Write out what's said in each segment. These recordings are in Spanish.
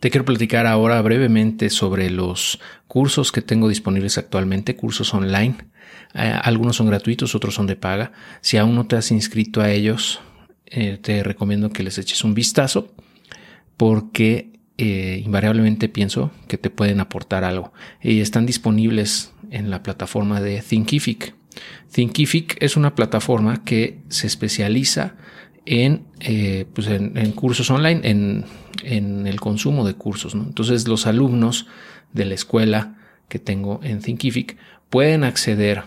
Te quiero platicar ahora brevemente sobre los cursos que tengo disponibles actualmente, cursos online. Eh, algunos son gratuitos, otros son de paga. Si aún no te has inscrito a ellos, eh, te recomiendo que les eches un vistazo porque eh, invariablemente pienso que te pueden aportar algo. Y están disponibles en la plataforma de Thinkific. Thinkific es una plataforma que se especializa en, eh, pues en, cursos online, en, el consumo de cursos. Entonces los alumnos de la escuela que tengo en Thinkific pueden acceder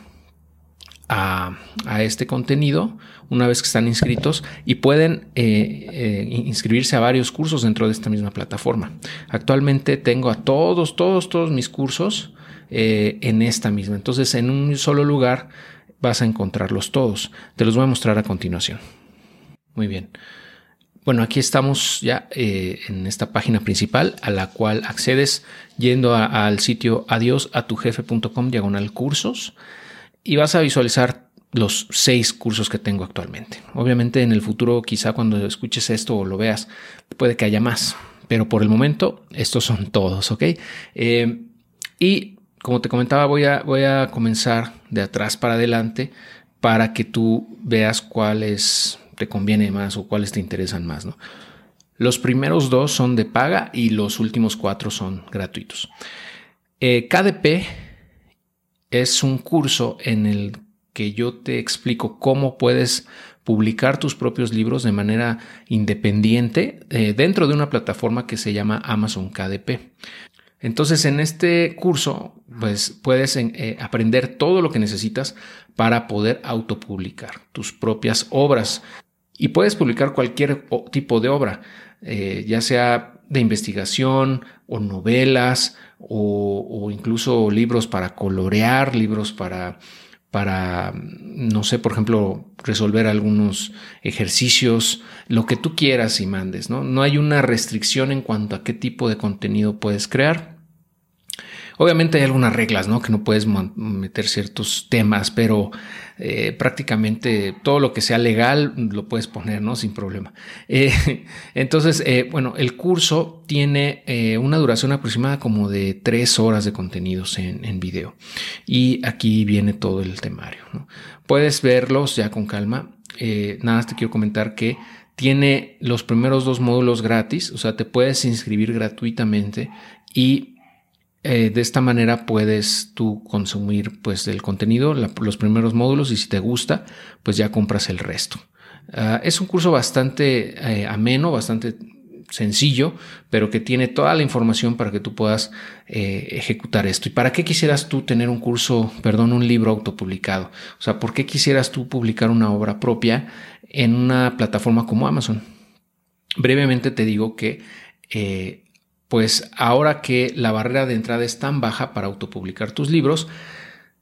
a, este contenido una vez que están inscritos y pueden eh, eh, inscribirse a varios cursos dentro de esta misma plataforma. Actualmente tengo a todos, todos, todos mis cursos en esta misma. Entonces en un solo lugar vas a encontrarlos todos. Te los voy a mostrar a continuación. Muy bien. Bueno, aquí estamos ya eh, en esta página principal a la cual accedes yendo al sitio adiosatujefe.com diagonal cursos y vas a visualizar los seis cursos que tengo actualmente. Obviamente en el futuro, quizá cuando escuches esto o lo veas, puede que haya más, pero por el momento estos son todos, ¿ok? Eh, y como te comentaba, voy a, voy a comenzar de atrás para adelante para que tú veas cuáles te conviene más o cuáles te interesan más. ¿no? Los primeros dos son de paga y los últimos cuatro son gratuitos. Eh, KDP es un curso en el que yo te explico cómo puedes publicar tus propios libros de manera independiente eh, dentro de una plataforma que se llama Amazon KDP. Entonces, en este curso, pues puedes eh, aprender todo lo que necesitas para poder autopublicar tus propias obras. Y puedes publicar cualquier tipo de obra, eh, ya sea de investigación o novelas o, incluso libros para colorear, libros para, para, no sé, por ejemplo, resolver algunos ejercicios, lo que tú quieras y mandes, ¿no? No hay una restricción en cuanto a qué tipo de contenido puedes crear. Obviamente hay algunas reglas, ¿no? Que no puedes meter ciertos temas, pero eh, prácticamente todo lo que sea legal lo puedes poner, ¿no? Sin problema. Eh, entonces, eh, bueno, el curso tiene una duración aproximada como de tres horas de contenidos en, en video. Y aquí viene todo el temario, ¿no? Puedes verlos ya con calma. nada más te quiero comentar que tiene los primeros dos módulos gratis, o sea, te puedes inscribir gratuitamente y eh, de esta manera puedes tú consumir pues el contenido, los primeros módulos y si te gusta, pues ya compras el resto. Ah, es un curso bastante eh, ameno, bastante sencillo, pero que tiene toda la información para que tú puedas eh, ejecutar esto. ¿Y para qué quisieras tú tener un curso, perdón, un libro autopublicado? O sea, ¿por qué quisieras tú publicar una obra propia en una plataforma como Amazon? Brevemente te digo que pues ahora que la barrera de entrada es tan baja para autopublicar tus libros,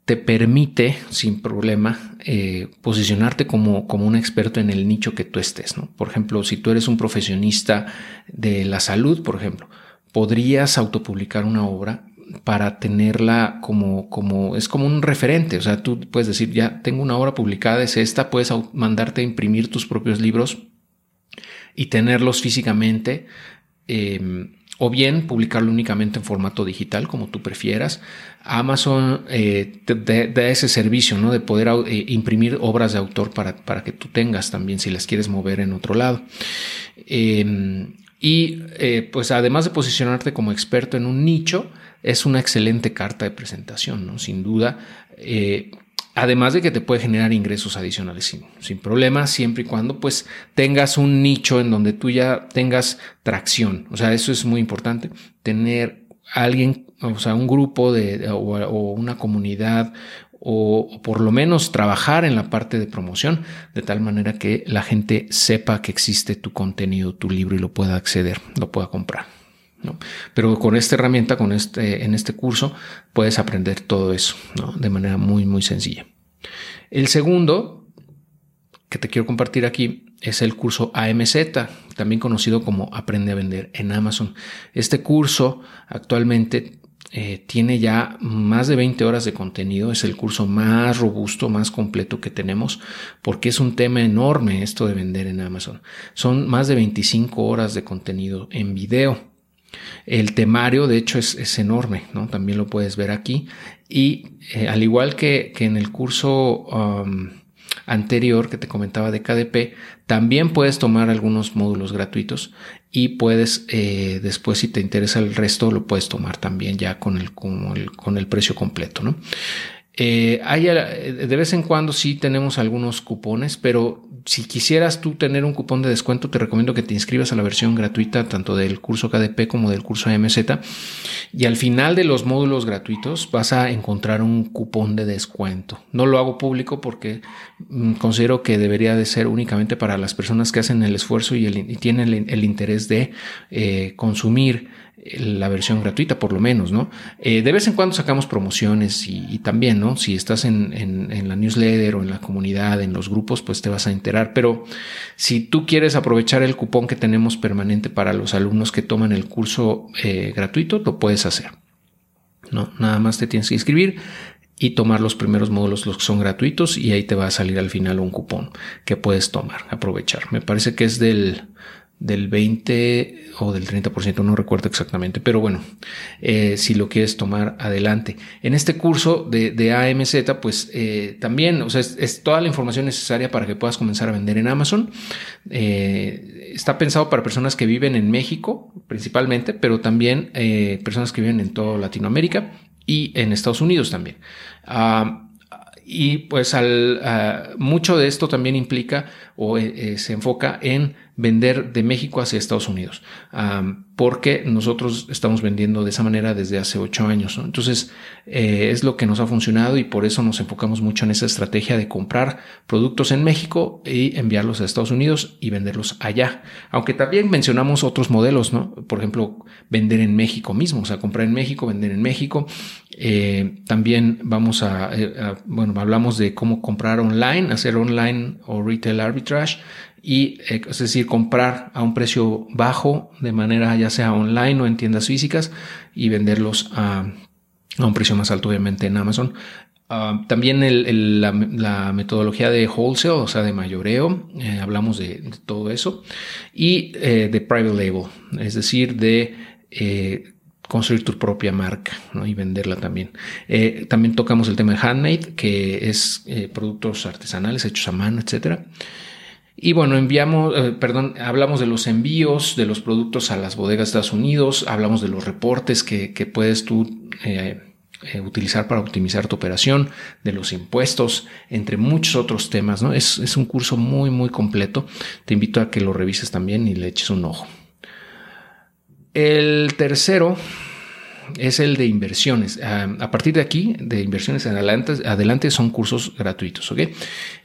te permite sin problema eh, posicionarte como, como, un experto en el nicho que tú estés. Por ejemplo, si tú eres un profesionista de la salud, por ejemplo, podrías autopublicar una obra para tenerla como, como, es como un referente. O sea, tú puedes decir, ya tengo una obra publicada, es esta, puedes mandarte a imprimir tus propios libros y tenerlos físicamente. Em, o bien publicarlo únicamente en formato digital, como tú prefieras. Amazon eh, da ese servicio ¿no? de poder eh, imprimir obras de autor para, para, que tú tengas también si las quieres mover en otro lado. Em, y eh, pues además de posicionarte como experto en un nicho, es una excelente carta de presentación, ¿no? sin duda. Además de que te puede generar ingresos adicionales sin, sin problema, siempre y cuando pues tengas un nicho en donde tú ya tengas tracción. O sea, eso es muy importante, tener alguien, o sea, un grupo de, o, una comunidad o, por lo menos trabajar en la parte de promoción de tal manera que la gente sepa que existe tu contenido, tu libro y lo pueda acceder, lo pueda comprar. Pero con esta herramienta, con este, en este curso, puedes aprender todo eso de manera muy, muy sencilla. El segundo que te quiero compartir aquí es el curso AMZ, también conocido como Aprende a Vender en Amazon. Este curso actualmente eh, tiene ya más de 20 horas de contenido, es el curso más robusto, más completo que tenemos, porque es un tema enorme esto de vender en Amazon. Son más de 25 horas de contenido en video. El temario, de hecho, es, enorme, ¿no? También lo puedes ver aquí. Y eh, al igual que, en el curso um, anterior que te comentaba de KDP, también puedes tomar algunos módulos gratuitos y puedes eh, después si te interesa el resto lo puedes tomar también ya con el, con el, con el precio completo, ¿no? Eh, hay, eh, de vez en cuando sí tenemos algunos cupones, pero si quisieras tú tener un cupón de descuento, te recomiendo que te inscribas a la versión gratuita tanto del curso KDP como del curso AMZ. Y al final de los módulos gratuitos vas a encontrar un cupón de descuento. No lo hago público porque mm, considero que debería de ser únicamente para las personas que hacen el esfuerzo y, tienen el, interés de eh, consumir la versión gratuita, por lo menos, ¿no? Eh, de vez en cuando sacamos promociones y, también, ¿no? Si estás en, en, la newsletter o en la comunidad, en los grupos, pues te vas a enterar. Pero si tú quieres aprovechar el cupón que tenemos permanente para los alumnos que toman el curso eh, gratuito, lo puedes hacer. ¿no? Nada más te tienes que inscribir y tomar los primeros módulos, los que son gratuitos, y ahí te va a salir al final un cupón que puedes tomar, aprovechar. Me parece que es del del 20 o del 30%, no recuerdo exactamente, pero bueno, eh, si lo quieres tomar adelante. En este curso de, AMZ, pues eh, también, o sea, es, toda la información necesaria para que puedas comenzar a vender en Amazon. Eh, está pensado para personas que viven en México principalmente, pero también personas que viven en toda Latinoamérica y en Estados Unidos también. Ah, y pues al, ah, mucho de esto también implica o se enfoca en vender de México hacia Estados Unidos, porque nosotros estamos vendiendo de esa manera desde hace ocho años. Entonces, eh, es lo que nos ha funcionado y por eso nos enfocamos mucho en esa estrategia de comprar productos en México y enviarlos a Estados Unidos y venderlos allá. Aunque también mencionamos otros modelos, ¿no? Por ejemplo, vender en México mismo, o sea, comprar en México, vender en México. Eh, también vamos a, eh, a, bueno, hablamos de cómo comprar online, hacer online o retail arbitrage y eh, es decir, comprar a un precio bajo de manera ya sea online o en tiendas físicas y venderlos a, un precio más alto obviamente en Amazon. Ah, también la, metodología de wholesale, o sea, de mayoreo, hablamos de, todo eso, y de private label, es decir, de construir tu propia marca y venderla también. también tocamos el tema de handmade, que es productos artesanales hechos a mano, etcétera. Y bueno, enviamos, eh, perdón, hablamos de los envíos de los productos a las bodegas de Estados Unidos, hablamos de los reportes que, puedes tú eh, eh, utilizar para optimizar tu operación, de los impuestos, entre muchos otros temas. ¿no? Es, es un curso muy, muy completo. Te invito a que lo revises también y le eches un ojo. El tercero es el de inversiones. Ah, a partir de aquí, de inversiones adelante, adelante son cursos gratuitos. ¿ok?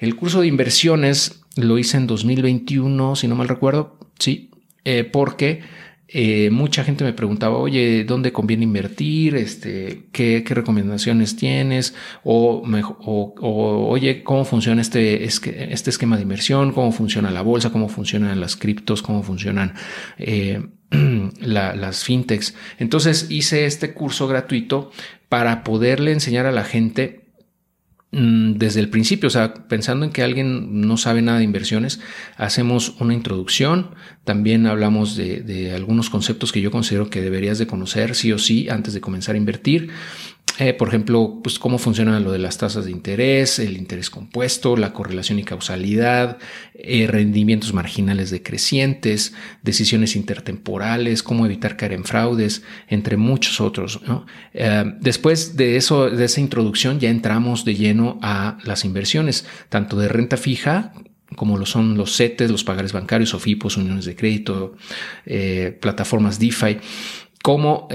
El curso de inversiones lo hice en 2021, si no mal recuerdo, sí, eh, porque eh, mucha gente me preguntaba, oye, ¿dónde conviene invertir? Este, ¿qué, recomendaciones tienes? O, o, oye, ¿cómo funciona este, este esquema de inversión? ¿Cómo funciona la bolsa? ¿Cómo funcionan las criptos? ¿Cómo funcionan eh, las fintechs? Entonces hice este curso gratuito para poderle enseñar a la gente Mm, desde el principio, o sea, pensando en que alguien no sabe nada de inversiones, hacemos una introducción, también hablamos de, de, algunos conceptos que yo considero que deberías de conocer sí o sí antes de comenzar a invertir. Eh, por ejemplo, pues cómo funciona lo de las tasas de interés, el interés compuesto, la correlación y causalidad, eh, rendimientos marginales decrecientes, decisiones intertemporales, cómo evitar caer en fraudes, entre muchos otros. Eh, después de eso, de esa introducción, ya entramos de lleno a las inversiones, tanto de renta fija como lo son los CETES, los pagares bancarios, OFIPOS, uniones de crédito, plataformas DeFi, como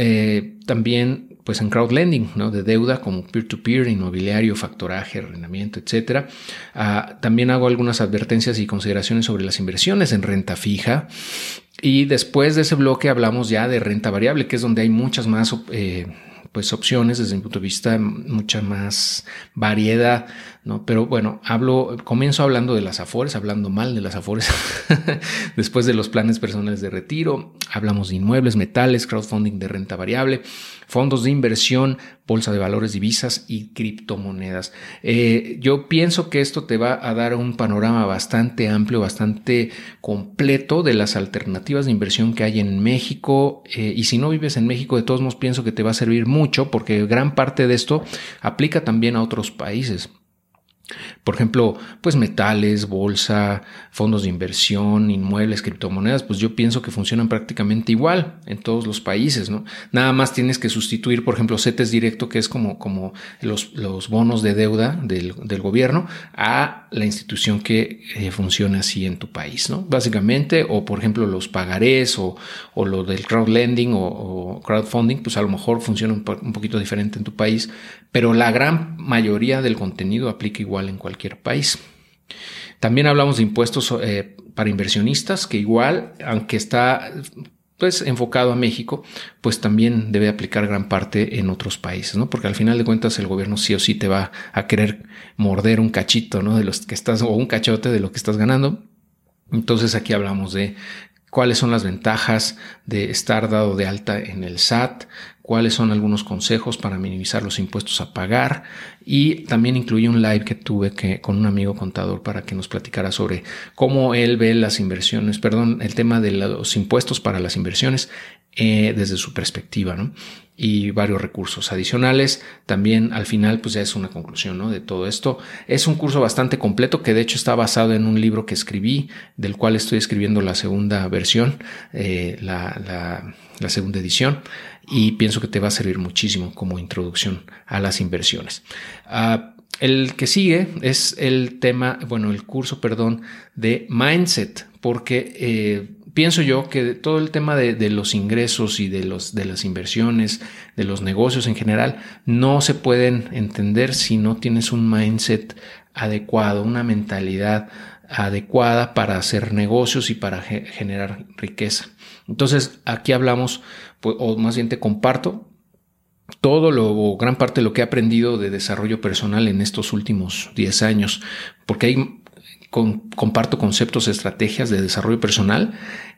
también pues en crowdlending, ¿no? De deuda como peer-to-peer, inmobiliario, factoraje, arrendamiento, etcétera. Ah, también hago algunas advertencias y consideraciones sobre las inversiones en renta fija. Y después de ese bloque hablamos ya de renta variable, que es donde hay muchas más eh, pues opciones desde mi punto de vista, mucha más variedad ¿no? Pero bueno, hablo, comienzo hablando de las afores, hablando mal de las afores, después de los planes personales de retiro, hablamos de inmuebles, metales, crowdfunding de renta variable, fondos de inversión, bolsa de valores, divisas y criptomonedas. Eh, yo pienso que esto te va a dar un panorama bastante amplio, bastante completo de las alternativas de inversión que hay en México. Eh, y si no vives en México, de todos modos pienso que te va a servir mucho porque gran parte de esto aplica también a otros países. Por ejemplo, pues metales, bolsa, fondos de inversión, inmuebles, criptomonedas, pues yo pienso que funcionan prácticamente igual en todos los países, ¿no? Nada más tienes que sustituir, por ejemplo, CETES directo, que es como, como los, los bonos de deuda del, del, gobierno, a la institución que eh, funcione así en tu país, ¿no? Básicamente, o por ejemplo, los pagarés o, o lo del crowdlending o, crowdfunding, pues a lo mejor funciona un, un poquito diferente en tu país, pero la gran mayoría del contenido aplica igual en cualquier país. También hablamos de impuestos eh, para inversionistas, que igual, aunque está pues enfocado a México, pues también debe aplicar gran parte en otros países, ¿no? Porque al final de cuentas el gobierno sí o sí te va a querer morder un cachito, ¿no? De los que estás, o un cachote de lo que estás ganando. Entonces aquí hablamos de cuáles son las ventajas de estar dado de alta en el SAT, cuáles son algunos consejos para minimizar los impuestos a pagar. Y también incluye un live que tuve que, con un amigo contador para que nos platicara sobre cómo él ve las inversiones, perdón, el tema de los impuestos para las inversiones eh, desde su perspectiva, ¿no? Y varios recursos adicionales. También al final, pues ya es una conclusión, ¿no? De todo esto. Es un curso bastante completo que de hecho está basado en un libro que escribí, del cual estoy escribiendo la segunda versión, eh, la, la, la segunda edición y pienso que te va a servir muchísimo como introducción a las inversiones. Uh, el que sigue es el tema, bueno, el curso, perdón, de mindset, porque eh, pienso yo que todo el tema de, los ingresos y de, las inversiones, de los negocios en general, no se pueden entender si no tienes un mindset adecuado, una mentalidad adecuada para hacer negocios y para ge generar riqueza. Entonces, aquí hablamos, pues, o más bien te comparto todo lo, o gran parte de lo que he aprendido de desarrollo personal en estos últimos 10 años, porque ahí comparto conceptos, estrategias de desarrollo personal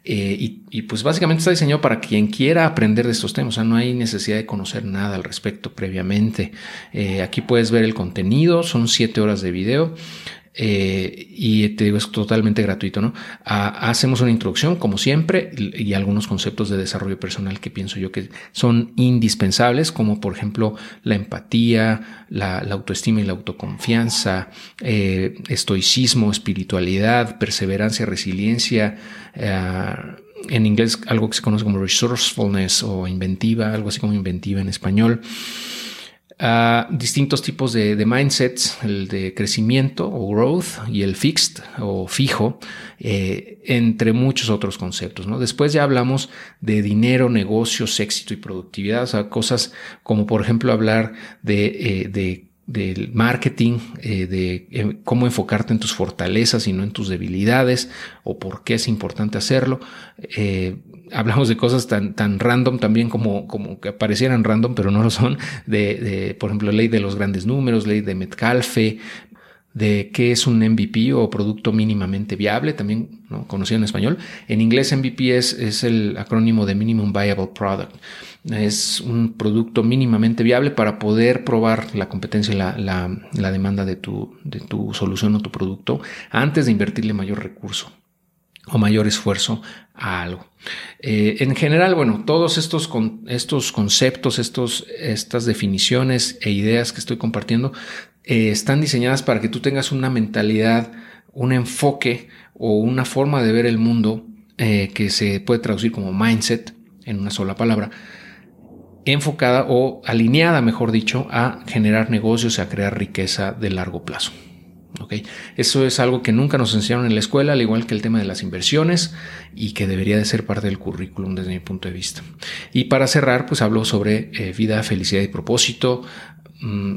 eh, y, pues básicamente está diseñado para quien quiera aprender de estos temas, o sea, no hay necesidad de conocer nada al respecto previamente. Eh, aquí puedes ver el contenido, son 7 horas de video. Eh, y te digo, es totalmente gratuito, ¿no? Ah, hacemos una introducción, como siempre, y algunos conceptos de desarrollo personal que pienso yo que son indispensables, como por ejemplo la empatía, la, la autoestima y la autoconfianza, eh, estoicismo, espiritualidad, perseverancia, resiliencia, eh, en inglés algo que se conoce como resourcefulness o inventiva, algo así como inventiva en español. Distintos tipos de, de, mindsets, el de crecimiento o growth y el fixed o fijo, eh, entre muchos otros conceptos. ¿no? Después ya hablamos de dinero, negocios, éxito y productividad, o sea, cosas como por ejemplo hablar de, eh, de del marketing, eh, de eh, cómo enfocarte en tus fortalezas y no en tus debilidades, o por qué es importante hacerlo. Eh, hablamos de cosas tan, tan random también como, como que parecieran random, pero no lo son, de, de, por ejemplo, ley de los grandes números, ley de Metcalfe, de qué es un MVP o producto mínimamente viable, también ¿no? conocido en español. En inglés MVP es, es el acrónimo de Minimum Viable Product. Es un producto mínimamente viable para poder probar la competencia y la, la, la demanda de tu, de tu solución o tu producto antes de invertirle mayor recurso o mayor esfuerzo a algo. Eh, en general, bueno, todos estos, con, estos conceptos, estos, estas definiciones e ideas que estoy compartiendo eh, están diseñadas para que tú tengas una mentalidad, un enfoque o una forma de ver el mundo eh, que se puede traducir como mindset en una sola palabra, enfocada o alineada, mejor dicho, a generar negocios y a crear riqueza de largo plazo. Eso es algo que nunca nos enseñaron en la escuela, al igual que el tema de las inversiones y que debería de ser parte del currículum desde mi punto de vista. Y para cerrar, pues hablo sobre eh, vida, felicidad y propósito,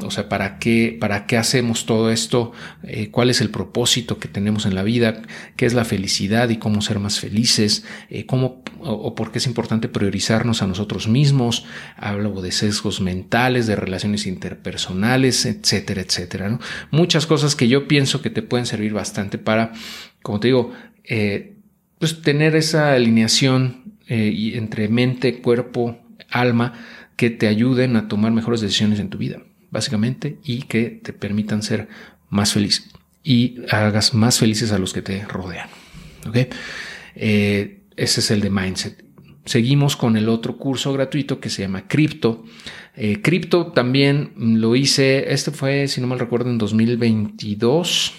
o sea, ¿para qué, para qué hacemos todo esto? Eh, ¿Cuál es el propósito que tenemos en la vida? ¿Qué es la felicidad y cómo ser más felices? Eh, ¿Cómo o, por qué es importante priorizarnos a nosotros mismos? Hablo de sesgos mentales, de relaciones interpersonales, etcétera, etcétera. Muchas cosas que yo pienso que te pueden servir bastante para, como te digo, eh, pues tener esa alineación entre mente, cuerpo, alma que te ayuden a tomar mejores decisiones en tu vida básicamente, y que te permitan ser más feliz y hagas más felices a los que te rodean. Eh, ese es el de Mindset. Seguimos con el otro curso gratuito que se llama Crypto. Eh, Crypto también lo hice, este fue, si no mal recuerdo, en 2022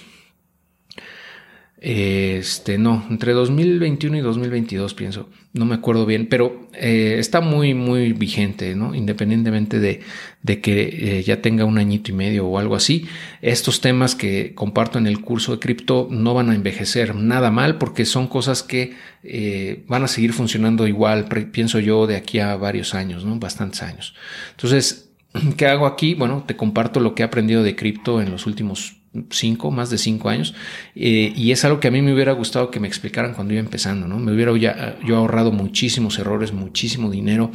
este, no, entre 2021 y 2022 pienso, no me acuerdo bien, pero eh, está muy, muy vigente, ¿no? Independientemente de, de que eh, ya tenga un añito y medio o algo así, estos temas que comparto en el curso de cripto no van a envejecer nada mal porque son cosas que eh, van a seguir funcionando igual, pienso yo, de aquí a varios años, ¿no? Bastantes años. Entonces, ¿qué hago aquí? Bueno, te comparto lo que he aprendido de cripto en los últimos cinco, más de cinco años, eh, y es algo que a mí me hubiera gustado que me explicaran cuando iba empezando, ¿no? Me hubiera ya, yo ahorrado muchísimos errores, muchísimo dinero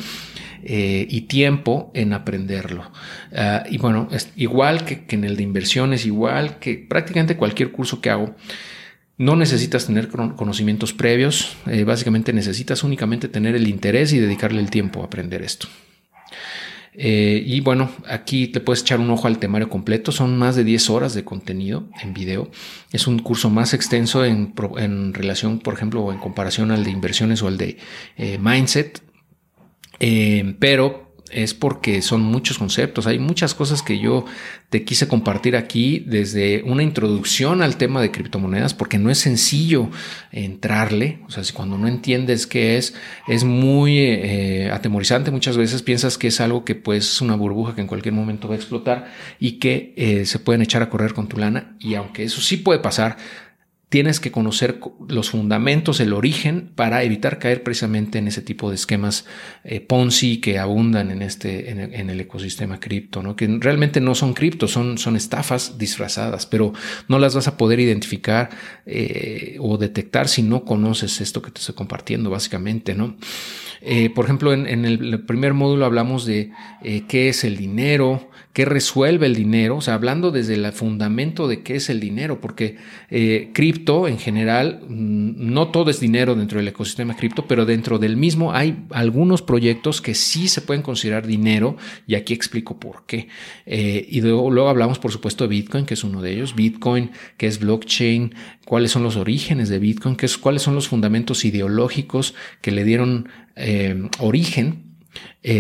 eh, y tiempo en aprenderlo. Ah, y bueno, es igual que, en el de inversiones, igual que prácticamente cualquier curso que hago, no necesitas tener conocimientos previos, eh, básicamente necesitas únicamente tener el interés y dedicarle el tiempo a aprender esto. Eh, y bueno, aquí te puedes echar un ojo al temario completo. Son más de 10 horas de contenido en video. Es un curso más extenso en, relación, por ejemplo, o en comparación al de inversiones o al de eh, mindset. Eh, pero es porque son muchos conceptos, hay muchas cosas que yo te quise compartir aquí desde una introducción al tema de criptomonedas, porque no es sencillo entrarle, o sea, si cuando no entiendes qué es, es muy eh, atemorizante, muchas veces piensas que es algo que pues es una burbuja que en cualquier momento va a explotar y que eh, se pueden echar a correr con tu lana, y aunque eso sí puede pasar, tienes que conocer los fundamentos, el origen, para evitar caer precisamente en ese tipo de esquemas eh, Ponzi que abundan en, este, en el, ecosistema cripto, ¿no? que realmente no son cripto, son, son estafas disfrazadas, pero no las vas a poder identificar eh, o detectar si no conoces esto que te estoy compartiendo, básicamente. ¿no? Eh, por ejemplo, en, el primer módulo hablamos de qué es el dinero, qué resuelve el dinero, o sea, hablando desde el fundamento de qué es el dinero, porque eh, cripto en general, mm, no todo es dinero dentro del ecosistema cripto, pero dentro del mismo hay algunos proyectos que sí se pueden considerar dinero y aquí explico por qué. Eh, y luego, hablamos, por supuesto, de Bitcoin, que es uno de ellos, Bitcoin, que es blockchain, cuáles son los orígenes de Bitcoin, es, cuáles son los fundamentos ideológicos que le dieron eh, origen.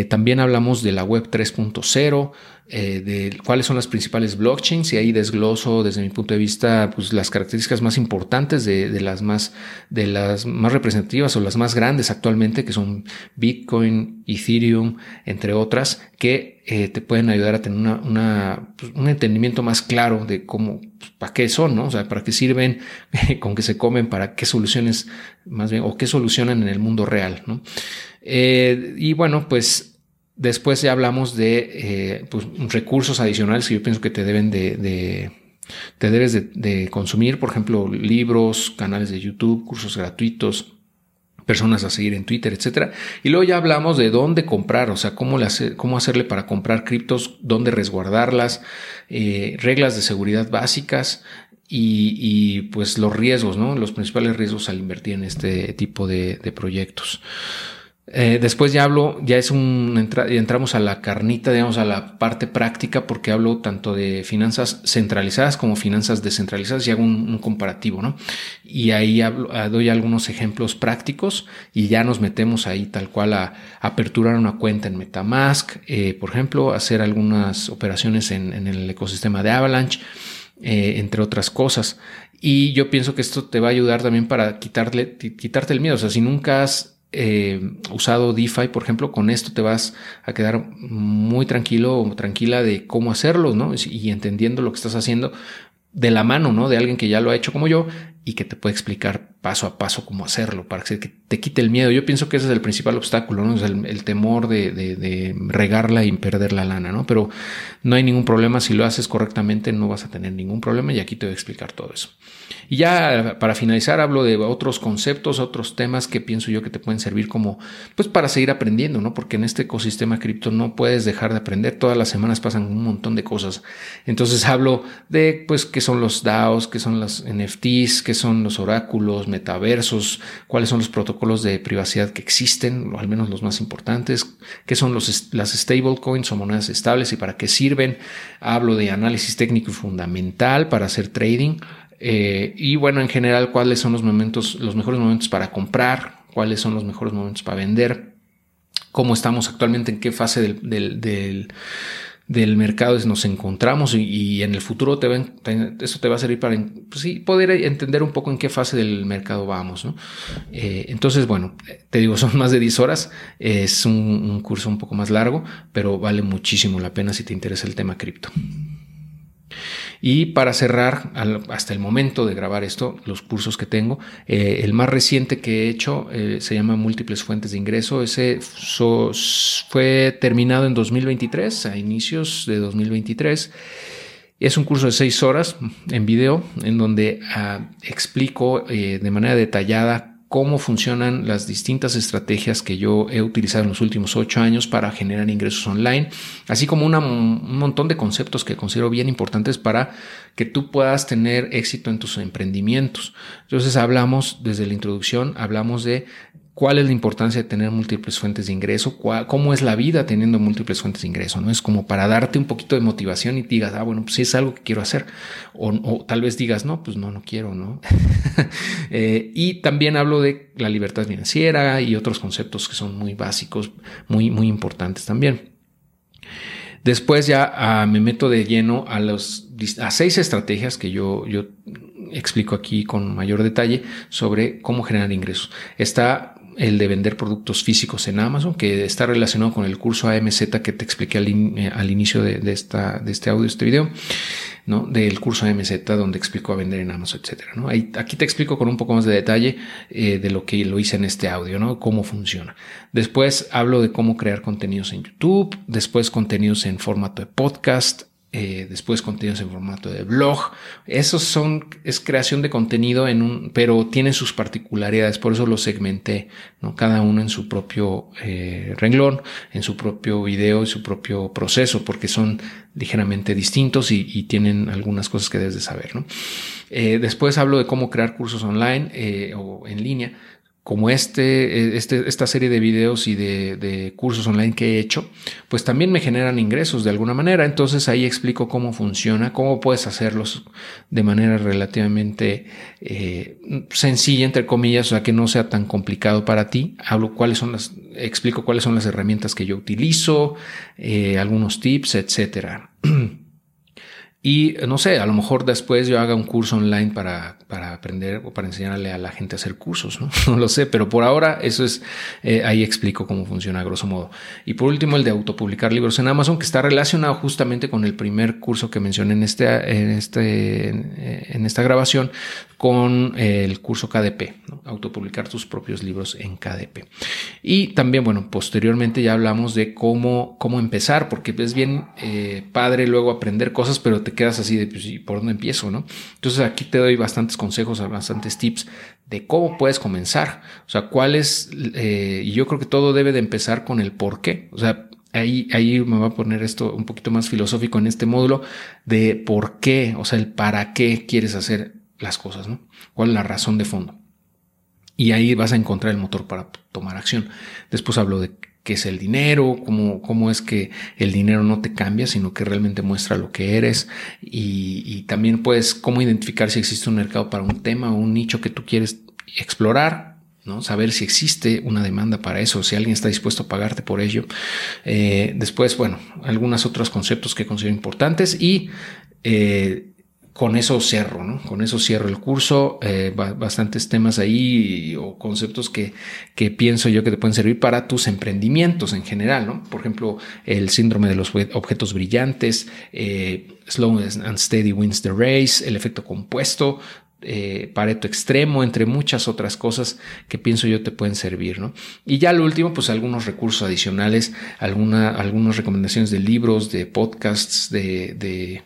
también hablamos de la web 3.0, eh, de cuáles son las principales blockchains y ahí desgloso desde mi punto de vista pues, las características más importantes de, las más de las más representativas o las más grandes actualmente que son Bitcoin, Ethereum, entre otras que eh, te pueden ayudar a tener una, pues, un entendimiento más claro de cómo pues, para qué son, ¿no? O sea, para qué sirven, con qué se comen, para qué soluciones más bien o qué solucionan en el mundo real, ¿no? Eh, y bueno, pues Después ya hablamos de eh, pues, recursos adicionales que yo pienso que te deben de, te debes de, consumir, por ejemplo, libros, canales de YouTube, cursos gratuitos, personas a seguir en Twitter, etcétera. Y luego ya hablamos de dónde comprar, o sea, cómo, cómo hacerle para comprar criptos, dónde resguardarlas, eh, reglas de seguridad básicas, y, pues los riesgos, ¿no? Los principales riesgos al invertir en este tipo de proyectos. Eh, después ya hablo, ya es un, entramos a la carnita, digamos, a la parte práctica, porque hablo tanto de finanzas centralizadas como finanzas descentralizadas y hago un, comparativo, ¿no? Y ahí hablo, ah, doy algunos ejemplos prácticos y ya nos metemos ahí tal cual a, aperturar una cuenta en Metamask, eh, por ejemplo, hacer algunas operaciones en, el ecosistema de Avalanche, eh, entre otras cosas. Y yo pienso que esto te va a ayudar también para quitarle, quitarte el miedo. O sea, si nunca has eh, usado DeFi, por ejemplo, con esto te vas a quedar muy tranquilo o tranquila de cómo hacerlo, ¿no? Y entendiendo lo que estás haciendo de la mano, ¿no? De alguien que ya lo ha hecho como yo y que te puede explicar paso a paso cómo hacerlo para que te quite el miedo. Yo pienso que ese es el principal obstáculo, ¿no? Es el, temor de, regarla y perder la lana, ¿no? Pero no hay ningún problema. Si lo haces correctamente, no vas a tener ningún problema y aquí te voy a explicar todo eso. Y ya para finalizar, hablo de otros conceptos, otros temas que pienso yo que te pueden servir como, pues para seguir aprendiendo, ¿no? Porque en este ecosistema cripto no puedes dejar de aprender. Todas las semanas pasan un montón de cosas. Entonces hablo de, pues, qué son los DAOs, qué son las NFTs, qué son los oráculos, metaversos, cuáles son los protocolos de privacidad que existen, al menos los más importantes, qué son los, las stablecoins o monedas estables y para qué sirven. Hablo de análisis técnico y fundamental para hacer trading. Eh, y bueno, en general, cuáles son los momentos, los mejores momentos para comprar, cuáles son los mejores momentos para vender, cómo estamos actualmente, en qué fase del mercado nos encontramos y, en el futuro te va, eso te va a servir para pues poder entender un poco en qué fase del mercado vamos. Eh, entonces, bueno, te digo, son más de 10 horas, es un curso un poco más largo, pero vale muchísimo la pena si te interesa el tema cripto. Y para cerrar, hasta el momento de grabar esto, los cursos que tengo, eh, el más reciente que he hecho eh, se llama Múltiples Fuentes de Ingreso. Ese fue terminado en 2023, a inicios de 2023. Es un curso de seis horas en video en donde ah, explico eh, de manera detallada cómo funcionan las distintas estrategias que yo he utilizado en los últimos ocho años para generar ingresos online, así como un montón de conceptos que considero bien importantes para que tú puedas tener éxito en tus emprendimientos. Entonces hablamos desde la introducción, hablamos de cuál es la importancia de tener múltiples fuentes de ingreso, cómo es la vida teniendo múltiples fuentes de ingreso, ¿no? Es como para darte un poquito de motivación y digas, ah, bueno, pues es algo que quiero hacer. O, tal vez digas, no, pues no, no quiero, ¿no? Eh, y también hablo de la libertad financiera y otros conceptos que son muy básicos, muy, muy importantes también. Después ya ah, me meto de lleno a, los, seis estrategias que yo, yo explico aquí con mayor detalle sobre cómo generar ingresos. Está el de vender productos físicos en Amazon, que está relacionado con el curso AMZ que te expliqué al, eh, inicio de, esta, de este audio, este video, ¿no? Del curso AMZ donde explico a vender en Amazon, etcétera, ¿no? aquí te explico con un poco más de detalle eh, de lo que lo hice en este audio, ¿no? Cómo funciona. Después hablo de cómo crear contenidos en YouTube, después contenidos en formato de podcast, eh, después contenidos en formato de blog. Esos son, es creación de contenido en un, pero tienen sus particularidades, por eso los segmenté, ¿no? Cada uno en su propio eh, renglón, en su propio video y su propio proceso, porque son ligeramente distintos y, tienen algunas cosas que debes de saber, ¿no? Eh, después hablo de cómo crear cursos online o en línea como este, este, esta serie de videos y de, cursos online que he hecho, pues también me generan ingresos de alguna manera. Entonces ahí explico cómo funciona, cómo puedes hacerlos de manera relativamente eh, sencilla, entre comillas, o sea, que no sea tan complicado para ti. Hablo cuáles son las, explico cuáles son las herramientas que yo utilizo, eh, algunos tips, etcétera. Y no sé, a lo mejor después yo haga un curso online para, para aprender o para enseñarle a la gente a hacer cursos, ¿no? Lo sé, pero por ahora eso es, eh, ahí explico cómo funciona a grosso modo. Y por último, el de autopublicar libros en Amazon, que está relacionado justamente con el primer curso que mencioné en, este, en, este, en esta grabación, con el curso KDP, autopublicar tus propios libros en KDP. Y también, bueno, posteriormente ya hablamos de cómo, cómo empezar, porque es bien eh, padre luego aprender cosas, pero te quedas así de, pues, ¿por dónde empiezo? ¿no? Entonces aquí te doy bastantes consejos, bastantes tips de cómo puedes comenzar. O sea, cuál es, eh, y yo creo que todo debe de empezar con el por qué. O sea, Ahí, ahí me va a poner esto un poquito más filosófico en este módulo de por qué, o sea, el para qué quieres hacer las cosas, ¿no? ¿Cuál es la razón de fondo? Y ahí vas a encontrar el motor para tomar acción. Después hablo de qué es el dinero, cómo, cómo es que el dinero no te cambia, sino que realmente muestra lo que eres. Y, también puedes cómo identificar si existe un mercado para un tema o un nicho que tú quieres explorar, ¿no? Saber si existe una demanda para eso, si alguien está dispuesto a pagarte por ello. Eh, después, bueno, algunos otros conceptos que considero importantes y eh, con eso cierro, ¿no? Con eso cierro el curso. Eh, bastantes temas ahí o conceptos que, que, pienso yo que te pueden servir para tus emprendimientos en general, ¿no? Por ejemplo, el síndrome de los objetos brillantes, eh, slow and steady wins the race, el efecto compuesto, eh, Pareto Extremo, entre muchas otras cosas que pienso yo te pueden servir, ¿no? Y ya lo último, pues algunos recursos adicionales, alguna, algunas recomendaciones de libros, de podcasts, de, de,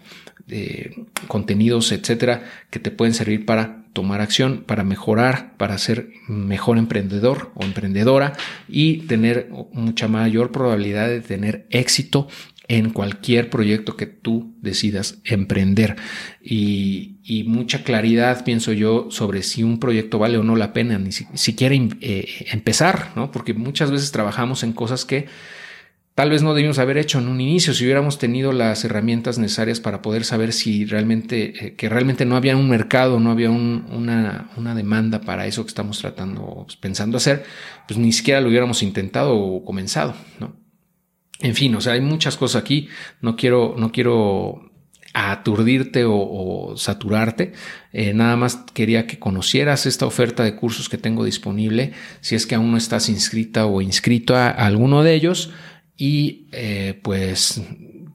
de contenidos, etcétera, que te pueden servir para tomar acción, para mejorar, para ser mejor emprendedor o emprendedora y tener mucha mayor probabilidad de tener éxito en cualquier proyecto que tú decidas emprender y, mucha claridad pienso yo sobre si un proyecto vale o no la pena ni siquiera eh, empezar, ¿no? Porque muchas veces trabajamos en cosas que tal vez no debimos haber hecho en un inicio si hubiéramos tenido las herramientas necesarias para poder saber si realmente, eh, que realmente no había un mercado, no había una, una, demanda para eso que estamos tratando, pues, pensando hacer, pues ni siquiera lo hubiéramos intentado o comenzado, ¿no? En fin, o sea, hay muchas cosas aquí. No quiero, no quiero aturdirte o, saturarte. Eh, nada más quería que conocieras esta oferta de cursos que tengo disponible. Si es que aún no estás inscrita o inscrito a, alguno de ellos. Y eh, pues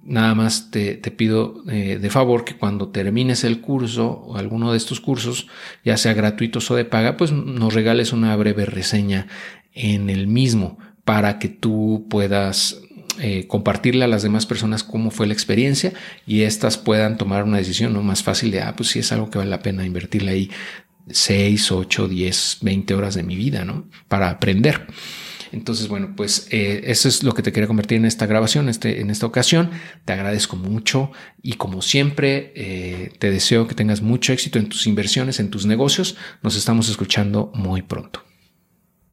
nada más te, pido eh, de favor que cuando termines el curso o alguno de estos cursos, ya sea gratuitos o de paga, pues nos regales una breve reseña en el mismo para que tú puedas eh, compartirle a las demás personas cómo fue la experiencia y éstas puedan tomar una decisión ¿no? más fácil de, ah, pues sí es algo que vale la pena invertirle ahí 6, 8, 10, 20 horas de mi vida, ¿no? Para aprender. Entonces, bueno, pues eh, eso es lo que te quería convertir en esta grabación, este, en esta ocasión. Te agradezco mucho y como siempre, eh, te deseo que tengas mucho éxito en tus inversiones, en tus negocios. Nos estamos escuchando muy pronto.